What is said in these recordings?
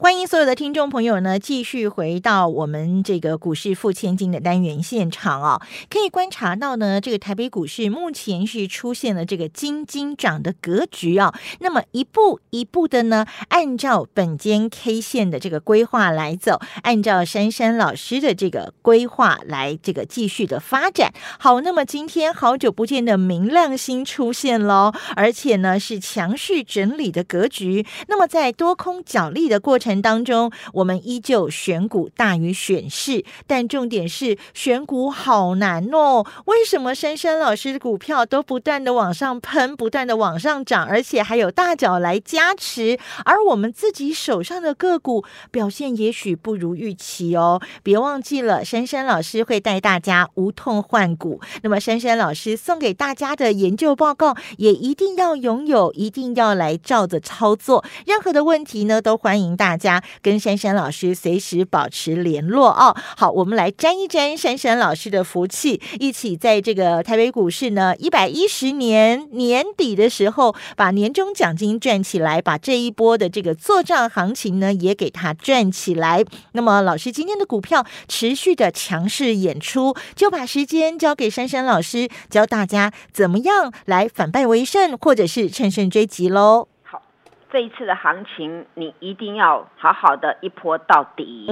欢迎所有的听众朋友呢，继续回到我们这个股市付千金的单元现场哦。可以观察到呢，这个台北股市目前是出现了这个金金涨的格局啊。那么一步一步的呢，按照本间 K 线的这个规划来走，按照珊珊老师的这个规划来这个继续的发展。好，那么今天好久不见的明亮星出现喽，而且呢是强势整理的格局。那么在多空角力的过程。当中，我们依旧选股大于选市，但重点是选股好难哦。为什么珊珊老师的股票都不断的往上喷，不断的往上涨，而且还有大脚来加持，而我们自己手上的个股表现也许不如预期哦。别忘记了，珊珊老师会带大家无痛换股。那么，珊珊老师送给大家的研究报告也一定要拥有，一定要来照着操作。任何的问题呢，都欢迎大。家跟珊珊老师随时保持联络哦。好，我们来沾一沾珊珊老师的福气，一起在这个台北股市呢一百一十年年底的时候，把年终奖金赚起来，把这一波的这个做账行情呢也给它赚起来。那么，老师今天的股票持续的强势演出，就把时间交给珊珊老师，教大家怎么样来反败为胜，或者是乘胜追击喽。这一次的行情，你一定要好好的一波到底。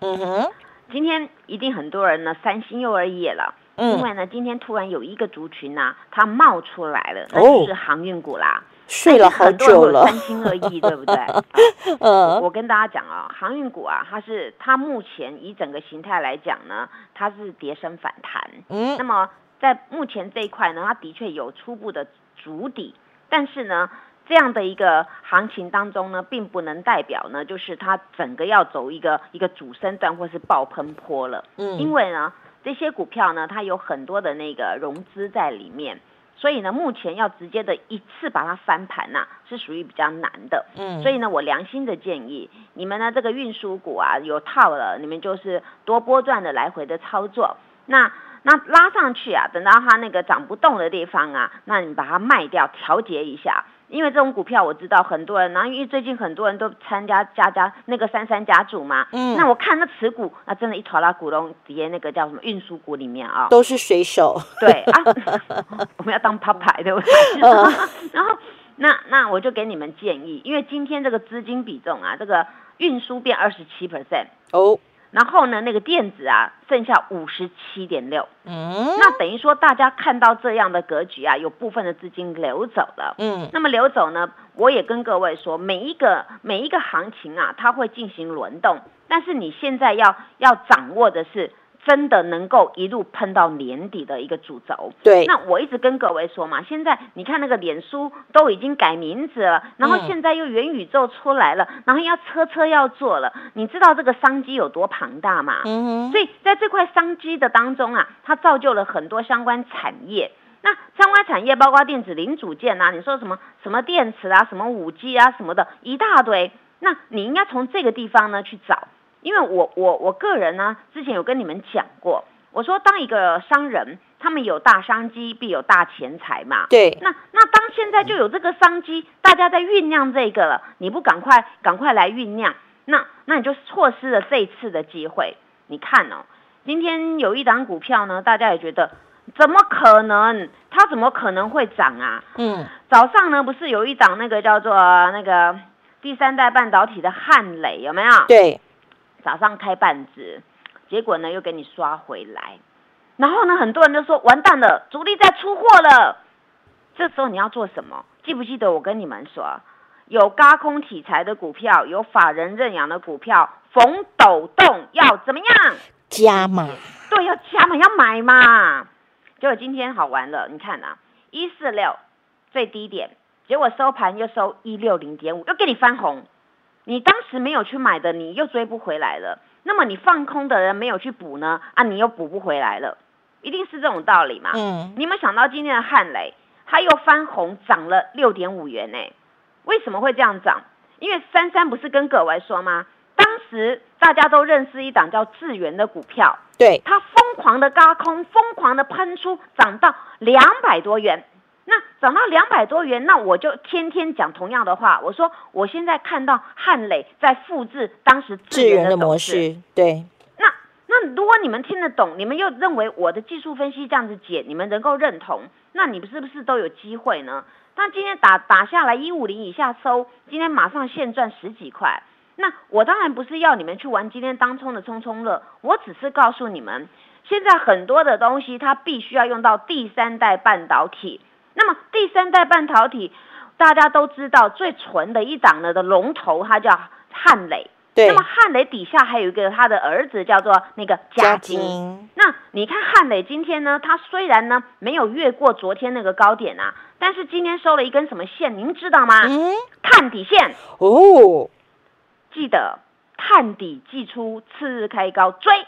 嗯哼，今天一定很多人呢三心又二意了，因为呢今天突然有一个族群呢，它冒出来了，那就是航运股啦。睡了好久了，三心二意，对不对？呃，我跟大家讲啊，航运股啊，它是它目前以整个形态来讲呢，它是跌升反弹。嗯，那么在目前这一块呢，它的确有初步的足底，但是呢。这样的一个行情当中呢，并不能代表呢，就是它整个要走一个一个主升段或是爆喷坡了。嗯，因为呢，这些股票呢，它有很多的那个融资在里面，所以呢，目前要直接的一次把它翻盘呐，是属于比较难的。嗯，所以呢，我良心的建议，你们呢这个运输股啊有套了，你们就是多波段的来回的操作。那那拉上去啊，等到它那个涨不动的地方啊，那你把它卖掉，调节一下。因为这种股票我知道很多人，然后因为最近很多人都参加家家那个三三家族嘛，嗯，那我看那持股啊，真的，一坨拉股东底下那个叫什么运输股里面啊，都是水手，对啊，我们要当趴牌对不对？然后那那我就给你们建议，因为今天这个资金比重啊，这个运输变二十七 percent 哦。然后呢，那个电子啊，剩下五十七点六，嗯，那等于说大家看到这样的格局啊，有部分的资金流走了，嗯，那么流走呢，我也跟各位说，每一个每一个行情啊，它会进行轮动，但是你现在要要掌握的是。真的能够一路喷到年底的一个主轴，对。那我一直跟各位说嘛，现在你看那个脸书都已经改名字了，然后现在又元宇宙出来了，然后要车车要做了，你知道这个商机有多庞大吗？嗯所以在这块商机的当中啊，它造就了很多相关产业。那相关产业包括电子零组件啊，你说什么什么电池啊，什么五 G 啊，什么的一大堆。那你应该从这个地方呢去找。因为我我我个人呢，之前有跟你们讲过，我说当一个商人，他们有大商机，必有大钱财嘛。对。那那当现在就有这个商机，大家在酝酿这个了，你不赶快赶快来酝酿，那那你就错失了这一次的机会。你看哦，今天有一档股票呢，大家也觉得怎么可能？它怎么可能会涨啊？嗯。早上呢，不是有一档那个叫做那个第三代半导体的汉磊有没有？对。早上开半只，结果呢又给你刷回来，然后呢很多人都说完蛋了，主力在出货了。这时候你要做什么？记不记得我跟你们说，有高空题材的股票，有法人认养的股票，逢抖动要怎么样？加码。对，要加码，要买嘛。结果今天好玩了，你看啊，一四六最低点，结果收盘又收一六零点五，又给你翻红。你当时没有去买的，你又追不回来了。那么你放空的人没有去补呢？啊，你又补不回来了，一定是这种道理嘛。嗯。你有没有想到今天的汉雷，它又翻红，涨了六点五元呢？为什么会这样涨？因为珊珊不是跟各位说吗？当时大家都认识一档叫智源的股票，对，它疯狂的嘎空，疯狂的喷出，涨到两百多元。那涨到两百多元，那我就天天讲同样的话。我说我现在看到汉磊在复制当时智源的模式，对。那那如果你们听得懂，你们又认为我的技术分析这样子解，你们能够认同，那你们是不是都有机会呢？那今天打打下来一五零以下收，今天马上现赚十几块。那我当然不是要你们去玩今天当冲的冲冲乐，我只是告诉你们，现在很多的东西它必须要用到第三代半导体。那么第三代半导体，大家都知道最纯的一档呢的龙头，它叫汉磊。对。那么汉磊底下还有一个他的儿子叫做那个嘉金。那你看汉磊今天呢，他虽然呢没有越过昨天那个高点啊，但是今天收了一根什么线，您知道吗？嗯。看底线。哦。记得探底寄出，次日开高追。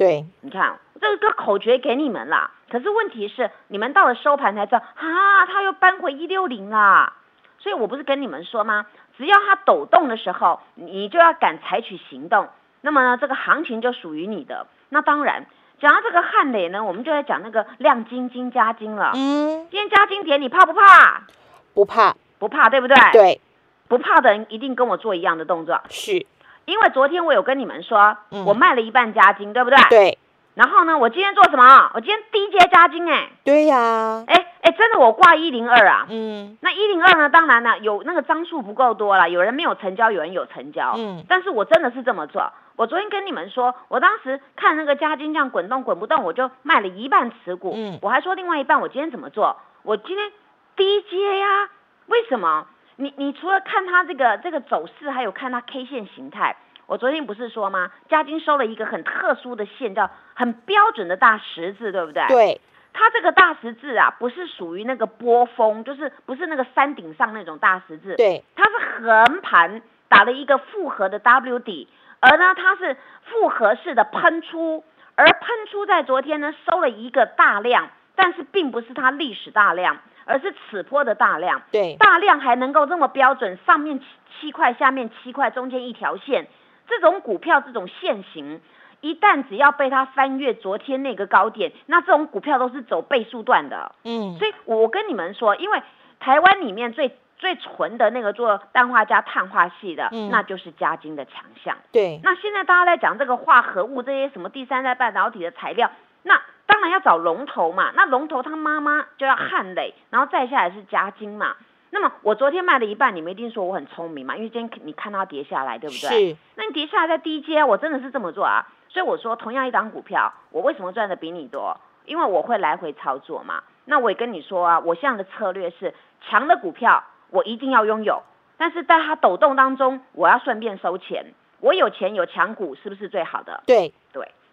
对，你看这个口诀给你们了。可是问题是，你们到了收盘才知道，啊，它又搬回一六零了。所以我不是跟你们说吗？只要它抖动的时候，你就要敢采取行动。那么呢，这个行情就属于你的。那当然，讲到这个汉磊呢，我们就在讲那个亮晶晶加金了。嗯，今天加金点，你怕不怕？不怕，不怕，对不对？对。不怕的人一定跟我做一样的动作，是，因为昨天我有跟你们说，我卖了一半加金，对不对？对。然后呢，我今天做什么？我今天低阶加金，哎。对呀。哎哎，真的，我挂一零二啊。嗯。那一零二呢？当然了，有那个张数不够多了，有人没有成交，有人有成交。嗯。但是我真的是这么做。我昨天跟你们说，我当时看那个加金这样滚动滚不动，我就卖了一半持股。嗯。我还说另外一半，我今天怎么做？我今天低阶呀？为什么？你你除了看它这个这个走势，还有看它 K 线形态。我昨天不是说吗？嘉金收了一个很特殊的线，叫很标准的大十字，对不对？对。它这个大十字啊，不是属于那个波峰，就是不是那个山顶上那种大十字。对。它是横盘打了一个复合的 W 底，而呢它是复合式的喷出，而喷出在昨天呢收了一个大量，但是并不是它历史大量。而是此波的大量，对大量还能够这么标准，上面七七块，下面七块，中间一条线，这种股票这种线型，一旦只要被它翻越昨天那个高点，那这种股票都是走倍数段的。嗯，所以我跟你们说，因为台湾里面最最纯的那个做氮化镓碳化系的，那就是嘉金的强项。对，那现在大家在讲这个化合物这些什么第三代半导体的材料，那。当然要找龙头嘛，那龙头他妈妈就要汉磊，然后再下来是嘉金嘛。那么我昨天卖了一半，你们一定说我很聪明嘛，因为今天你看它跌下来，对不对？是。那你跌下来在低阶，我真的是这么做啊。所以我说，同样一档股票，我为什么赚的比你多？因为我会来回操作嘛。那我也跟你说啊，我现在的策略是强的股票我一定要拥有，但是在它抖动当中，我要顺便收钱。我有钱有强股，是不是最好的？对对。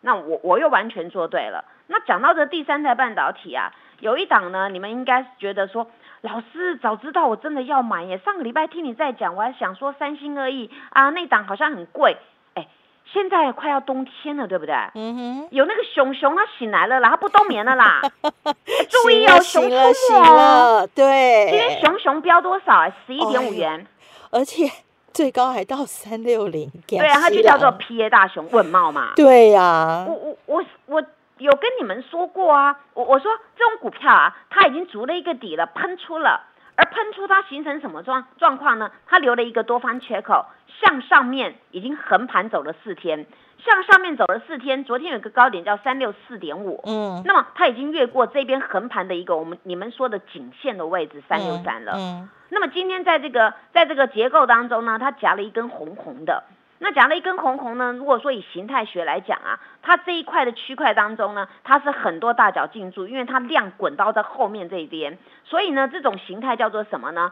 那我我又完全做对了。那讲到这第三代半导体啊，有一档呢，你们应该觉得说，老师早知道我真的要买耶。上个礼拜听你在讲，我还想说三心二意啊，那档好像很贵。哎，现在快要冬天了，对不对？嗯哼。有那个熊熊它醒来了啦，它不冬眠了啦。注意哦，熊出没了。对。今天熊熊标多少啊？十一点五元。而且最高还到三六零。对啊，它就叫做 P A 大熊问帽嘛。对呀。我我我我。有跟你们说过啊，我我说这种股票啊，它已经足了一个底了，喷出了，而喷出它形成什么状状况呢？它留了一个多方缺口，向上面已经横盘走了四天，向上面走了四天，昨天有个高点叫三六四点五，嗯，那么它已经越过这边横盘的一个我们你们说的颈线的位置三六三了，嗯，那么今天在这个在这个结构当中呢，它夹了一根红红的。那夹了一根红红呢？如果说以形态学来讲啊，它这一块的区块当中呢，它是很多大脚进驻，因为它量滚到在后面这一边，所以呢，这种形态叫做什么呢？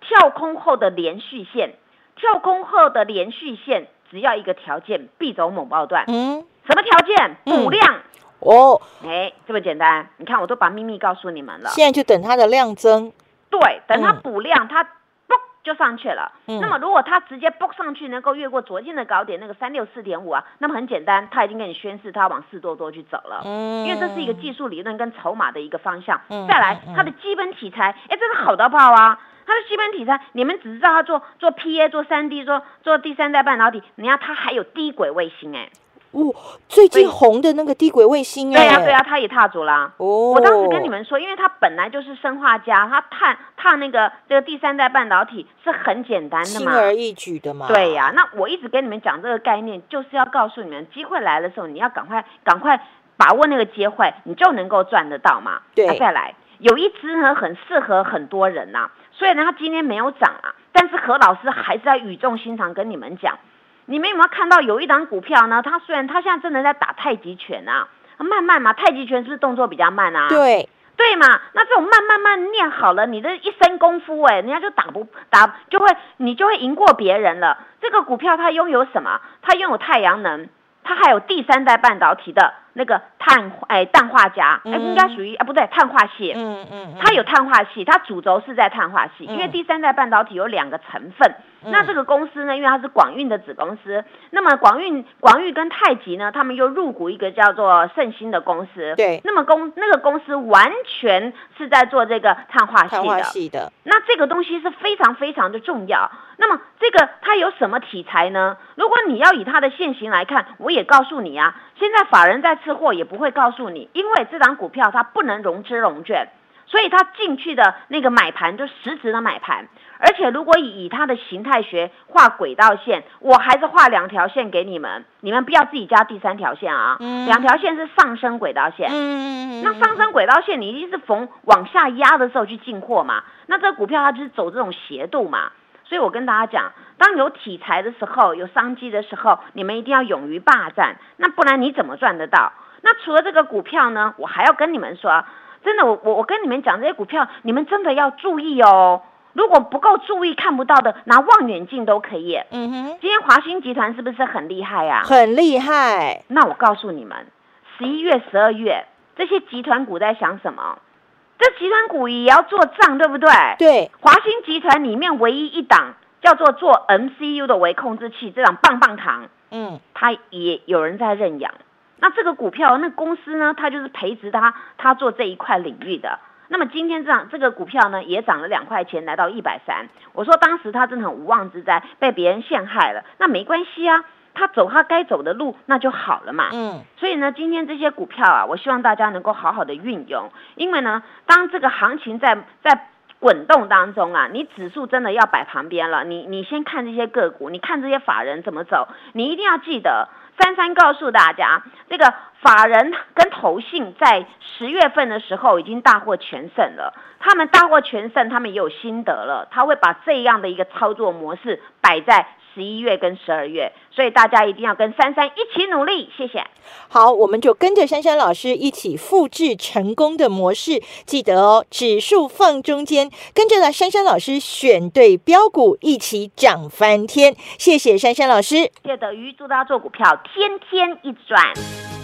跳空后的连续线，跳空后的连续线，只要一个条件，必走猛爆段。嗯，什么条件？补量。哦，哎，这么简单。你看，我都把秘密告诉你们了。现在就等它的量增。对，等它补量，它嘣。就上去了。那么如果它直接嘣上去，能够越过昨天的高点那个三六四点五啊，那么很简单，它已经跟你宣示它往四多多去走了。嗯，因为这是一个技术理论跟筹码的一个方向。嗯，再来它的基本题材，哎，真的好到爆啊！它的基本题材，你们只知道它做做 PA、做三 D、做做第三代半导体，你看它还有低轨卫星哎。哦，最近红的那个低轨卫星，哎，对呀对呀，他也踏足啦。哦，我当时跟你们说，因为他本来就是生化家，他踏踏那个这个第三代半导体是很简单的嘛，轻而易举的嘛。对呀，那我一直跟你们讲这个概念，就是要告诉你们，机会来的时候，你要赶快赶快把握那个机会，你就能够赚得到嘛。对，再来，有一只呢很适合很多人呐，所以呢，它今天没有涨啊，但是何老师还是在语重心长跟你们讲。你们有没有看到有一档股票呢？它虽然它现在真的在打太极拳啊，慢慢嘛，太极拳是不是动作比较慢啊？对，对嘛，那这种慢慢慢练好了，你的一身功夫哎，人家就打不打就会你就会赢过别人了。这个股票它拥有什么？它拥有太阳能，它还有第三代半导体的。那个碳哎氮化镓哎应该属于啊不对碳化系，嗯嗯，它有碳化系，它主轴是在碳化系，因为第三代半导体有两个成分，那这个公司呢，因为它是广运的子公司，那么广运广运跟太极呢，他们又入股一个叫做盛兴的公司，对，那么公那个公司完全是在做这个碳化系的，那这个东西是非常非常的重要。那么这个它有什么题材呢？如果你要以它的现行来看，我也告诉你啊，现在法人在。吃货也不会告诉你，因为这档股票它不能融资融券，所以它进去的那个买盘就实质的买盘。而且如果以以它的形态学画轨道线，我还是画两条线给你们，你们不要自己加第三条线啊。两条线是上升轨道线。嗯那上升轨道线你一定是逢往下压的时候去进货嘛？那这个股票它就是走这种斜度嘛？所以我跟大家讲。当有题材的时候，有商机的时候，你们一定要勇于霸占，那不然你怎么赚得到？那除了这个股票呢？我还要跟你们说，真的，我我我跟你们讲这些股票，你们真的要注意哦。如果不够注意，看不到的，拿望远镜都可以。嗯哼，今天华兴集团是不是很厉害呀？很厉害。那我告诉你们，十一月、十二月这些集团股在想什么？这集团股也要做账，对不对？对，华兴集团里面唯一一档。叫做做 MCU 的微控制器，这档棒棒糖，嗯，它也有人在认养。那这个股票，那公司呢，它就是培植它，它做这一块领域的。那么今天这样，这个股票呢，也涨了两块钱，来到一百三。我说当时他真的很无妄之灾，被别人陷害了。那没关系啊，他走他该走的路，那就好了嘛。嗯，所以呢，今天这些股票啊，我希望大家能够好好的运用，因为呢，当这个行情在在。滚动当中啊，你指数真的要摆旁边了。你你先看这些个股，你看这些法人怎么走。你一定要记得，三三告诉大家，这个法人跟投信在十月份的时候已经大获全胜了。他们大获全胜，他们也有心得了。他会把这样的一个操作模式摆在。十一月跟十二月，所以大家一定要跟珊珊一起努力。谢谢。好，我们就跟着珊珊老师一起复制成功的模式。记得哦，指数放中间，跟着呢珊珊老师选对标股，一起涨翻天。谢谢珊珊老师。谢谢德瑜，祝大家做股票天天一赚。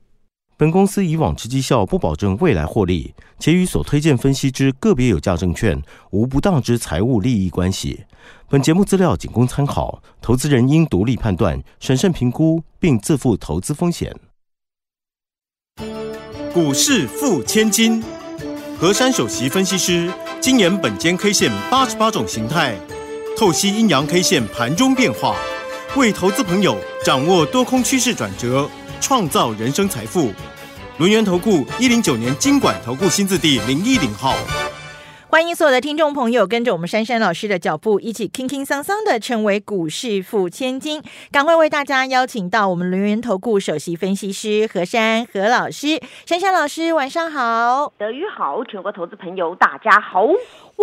本公司以往之绩效不保证未来获利，且与所推荐分析之个别有价证券无不当之财务利益关系。本节目资料仅供参考，投资人应独立判断、审慎评估，并自负投资风险。股市付千金，河山首席分析师，精研本间 K 线八十八种形态，透析阴阳 K 线盘中变化，为投资朋友掌握多空趋势转折，创造人生财富。轮源投顾一零九年经管投顾新字第零一零号。欢迎所有的听众朋友跟着我们珊珊老师的脚步，一起轻轻桑桑的成为股市富千金。赶快为大家邀请到我们轮源投顾首席分析师何珊何老师，珊珊老师晚上好，德语好，全国投资朋友大家好。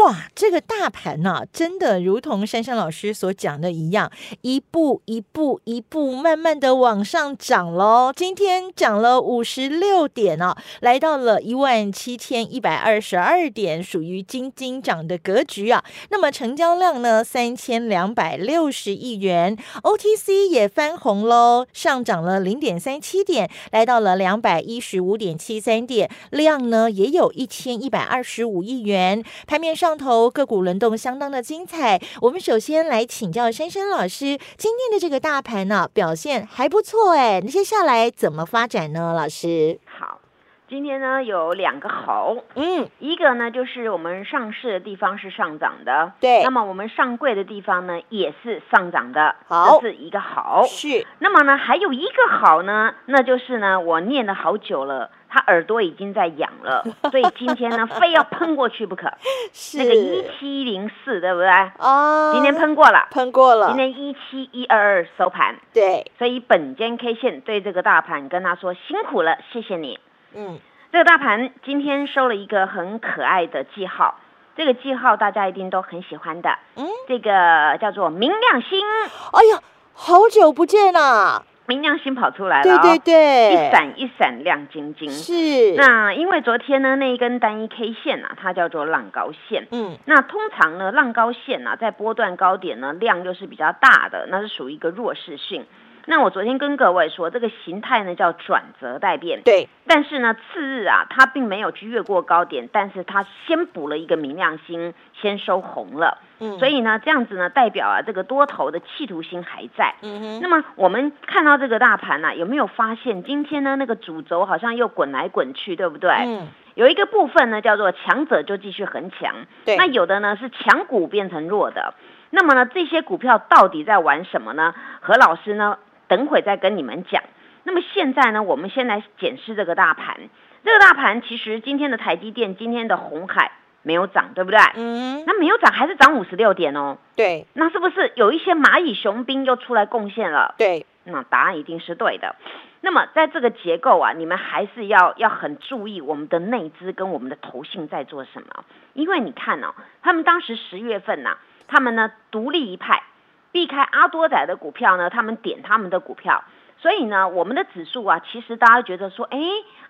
哇，这个大盘呢，真的如同珊珊老师所讲的一样，一步一步一步慢慢的往上涨喽。今天涨了五十六点哦，来到了一万七千一百二十二点，属于金金涨的格局啊。那么成交量呢，三千两百六十亿元，OTC 也翻红喽，上涨了零点三七点，来到了两百一十五点七三点，量呢也有一千一百二十五亿元，盘面上。上头个股轮动相当的精彩，我们首先来请教珊珊老师，今天的这个大盘呢表现还不错哎，那接下来怎么发展呢？老师，今天呢有两个好，嗯，一个呢就是我们上市的地方是上涨的，对，那么我们上柜的地方呢也是上涨的，好，这是一个好，是，那么呢还有一个好呢，那就是呢我念了好久了。他耳朵已经在痒了，所以今天呢，非要喷过去不可。是那个一七零四，对不对？哦，今天喷过了，喷过了。今天一七一二二收盘，对。所以本间 K 线对这个大盘跟他说辛苦了，谢谢你。嗯，这个大盘今天收了一个很可爱的记号，这个记号大家一定都很喜欢的。嗯，这个叫做明亮星。哎呀，好久不见啦。明亮星跑出来了，对对对，一闪一闪亮晶晶。是，那因为昨天呢，那一根单一 K 线啊，它叫做浪高线。嗯，那通常呢，浪高线啊，在波段高点呢，量又是比较大的，那是属于一个弱势性。那我昨天跟各位说，这个形态呢叫转折带变。对，但是呢，次日啊，它并没有去越过高点，但是它先补了一个明亮星，先收红了。嗯，所以呢，这样子呢，代表啊，这个多头的企图心还在。嗯哼。那么我们看到这个大盘呢，有没有发现今天呢，那个主轴好像又滚来滚去，对不对？嗯。有一个部分呢，叫做强者就继续很强。对。那有的呢是强股变成弱的。那么呢，这些股票到底在玩什么呢？何老师呢？等会再跟你们讲。那么现在呢，我们先来检视这个大盘。这个大盘其实今天的台积电、今天的红海没有涨，对不对？嗯。那没有涨，还是涨五十六点哦。对。那是不是有一些蚂蚁雄兵又出来贡献了？对。那答案一定是对的。那么在这个结构啊，你们还是要要很注意我们的内资跟我们的投信在做什么。因为你看哦，他们当时十月份呐，他们呢独立一派。避开阿多仔的股票呢，他们点他们的股票，所以呢，我们的指数啊，其实大家觉得说，哎，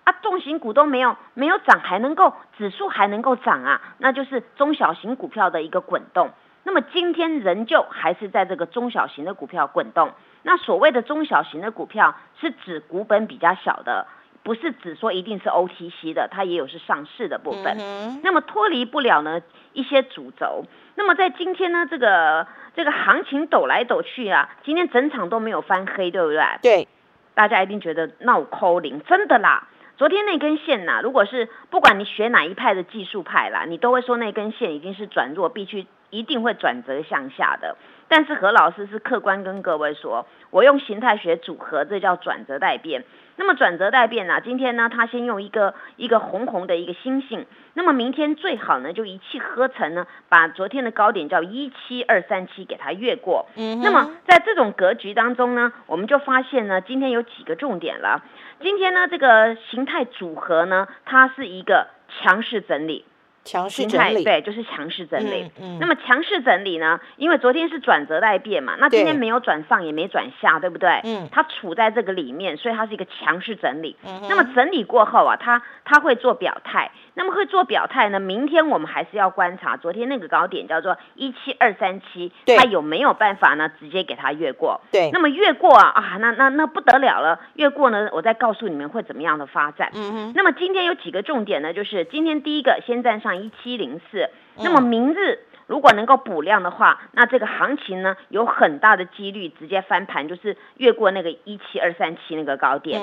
啊，重型股都没有没有涨，还能够指数还能够涨啊，那就是中小型股票的一个滚动。那么今天仍旧还是在这个中小型的股票滚动。那所谓的中小型的股票，是指股本比较小的。不是指说一定是 OTC 的，它也有是上市的部分。那么脱离不了呢一些主轴。那么在今天呢，这个这个行情抖来抖去啊，今天整场都没有翻黑，对不对？对，大家一定觉得闹扣零，真的啦。昨天那根线呐，如果是不管你学哪一派的技术派啦，你都会说那根线已经是转弱，必须一定会转折向下的。但是何老师是客观跟各位说，我用形态学组合，这叫转折带变。那么转折带变啊，今天呢，他先用一个一个红红的一个星星，那么明天最好呢，就一气呵成呢，把昨天的高点叫一七二三七给它越过。嗯，那么在这种格局当中呢，我们就发现呢，今天有几个重点了。今天呢，这个形态组合呢，它是一个强势整理。强势整理，对，就是强势整理。嗯，那么强势整理呢？因为昨天是转折待变嘛，那今天没有转上也没转下，对不对？嗯，它处在这个里面，所以它是一个强势整理。嗯，那么整理过后啊，它它会做表态。那么会做表态呢？明天我们还是要观察昨天那个高点叫做一七二三七，它有没有办法呢？直接给它越过。对，那么越过啊啊，那那那不得了了，越过呢，我再告诉你们会怎么样的发展。嗯哼。那么今天有几个重点呢？就是今天第一个先站上一七零四，那么明日。如果能够补量的话，那这个行情呢，有很大的几率直接翻盘，就是越过那个一七二三七那个高点。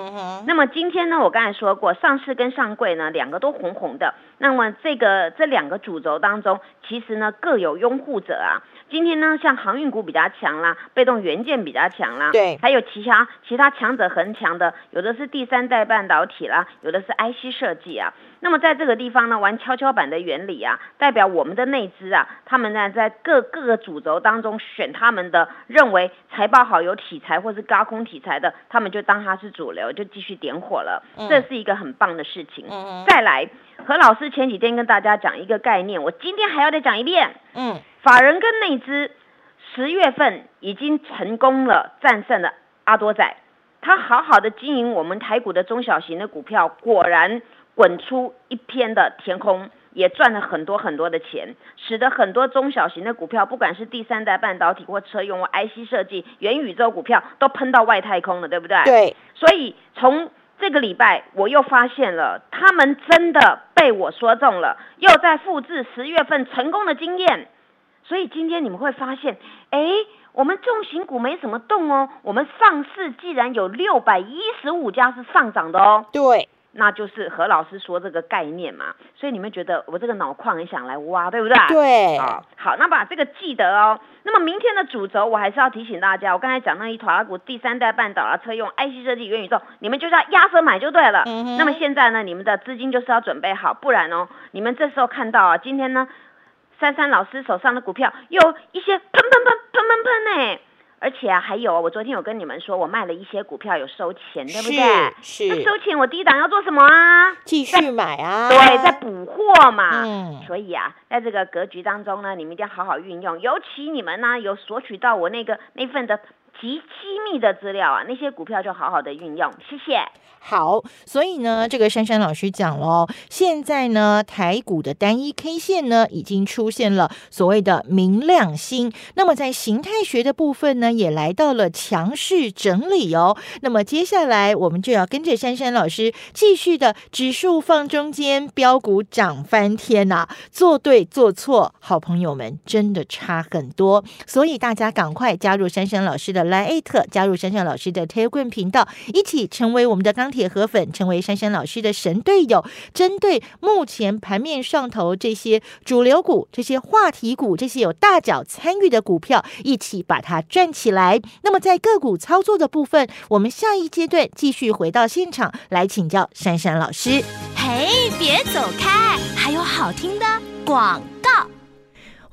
那么今天呢，我刚才说过，上市跟上柜呢，两个都红红的。那么这个这两个主轴当中，其实呢各有拥护者啊。今天呢，像航运股比较强啦，被动元件比较强啦，对，还有其他其他强者恒强的，有的是第三代半导体啦，有的是 IC 设计啊。那么在这个地方呢，玩跷跷板的原理啊，代表我们的内资啊，它。他们呢在各各个主轴当中选他们的认为财报好有题材或是高空题材的，他们就当它是主流，就继续点火了。这是一个很棒的事情。再来，何老师前几天跟大家讲一个概念，我今天还要再讲一遍。嗯，法人跟内资十月份已经成功了战胜了阿多仔，他好好的经营我们台股的中小型的股票，果然滚出一片的天空。也赚了很多很多的钱，使得很多中小型的股票，不管是第三代半导体或车用 IC 设计、元宇宙股票，都喷到外太空了，对不对？对。所以从这个礼拜，我又发现了，他们真的被我说中了，又在复制十月份成功的经验。所以今天你们会发现，哎，我们重型股没什么动哦，我们上市既然有六百一十五家是上涨的哦。对。那就是何老师说这个概念嘛，所以你们觉得我这个脑矿很想来挖，对不对？对，啊，好，那把这个记得哦。那么明天的主轴，我还是要提醒大家，我刚才讲那一团股第三代半导体车用 IC 设计元宇宙，你们就是要压着买就对了。那么现在呢，你们的资金就是要准备好，不然哦，你们这时候看到啊，今天呢，珊珊老师手上的股票有一些喷喷喷喷喷喷呢。而且啊，还有，我昨天有跟你们说，我卖了一些股票有收钱，对不对？是。那收钱，我第一档要做什么啊？继续买啊。对，在补货嘛。嗯。所以啊，在这个格局当中呢，你们一定要好好运用，尤其你们呢有索取到我那个那份的极机密的资料啊，那些股票就好好的运用。谢谢。好，所以呢，这个珊珊老师讲喽，现在呢，台股的单一 K 线呢，已经出现了所谓的明亮星。那么在形态学的部分呢，也来到了强势整理哦。那么接下来我们就要跟着珊珊老师继续的指数放中间，标股涨翻天呐！做对做错，好朋友们真的差很多。所以大家赶快加入珊珊老师的 Lite，加入珊珊老师的 Telegram 频道，一起成为我们的钢。铁河粉成为珊珊老师的神队友，针对目前盘面上头这些主流股、这些话题股、这些有大脚参与的股票，一起把它赚起来。那么在个股操作的部分，我们下一阶段继续回到现场来请教珊珊老师。嘿，别走开，还有好听的广告。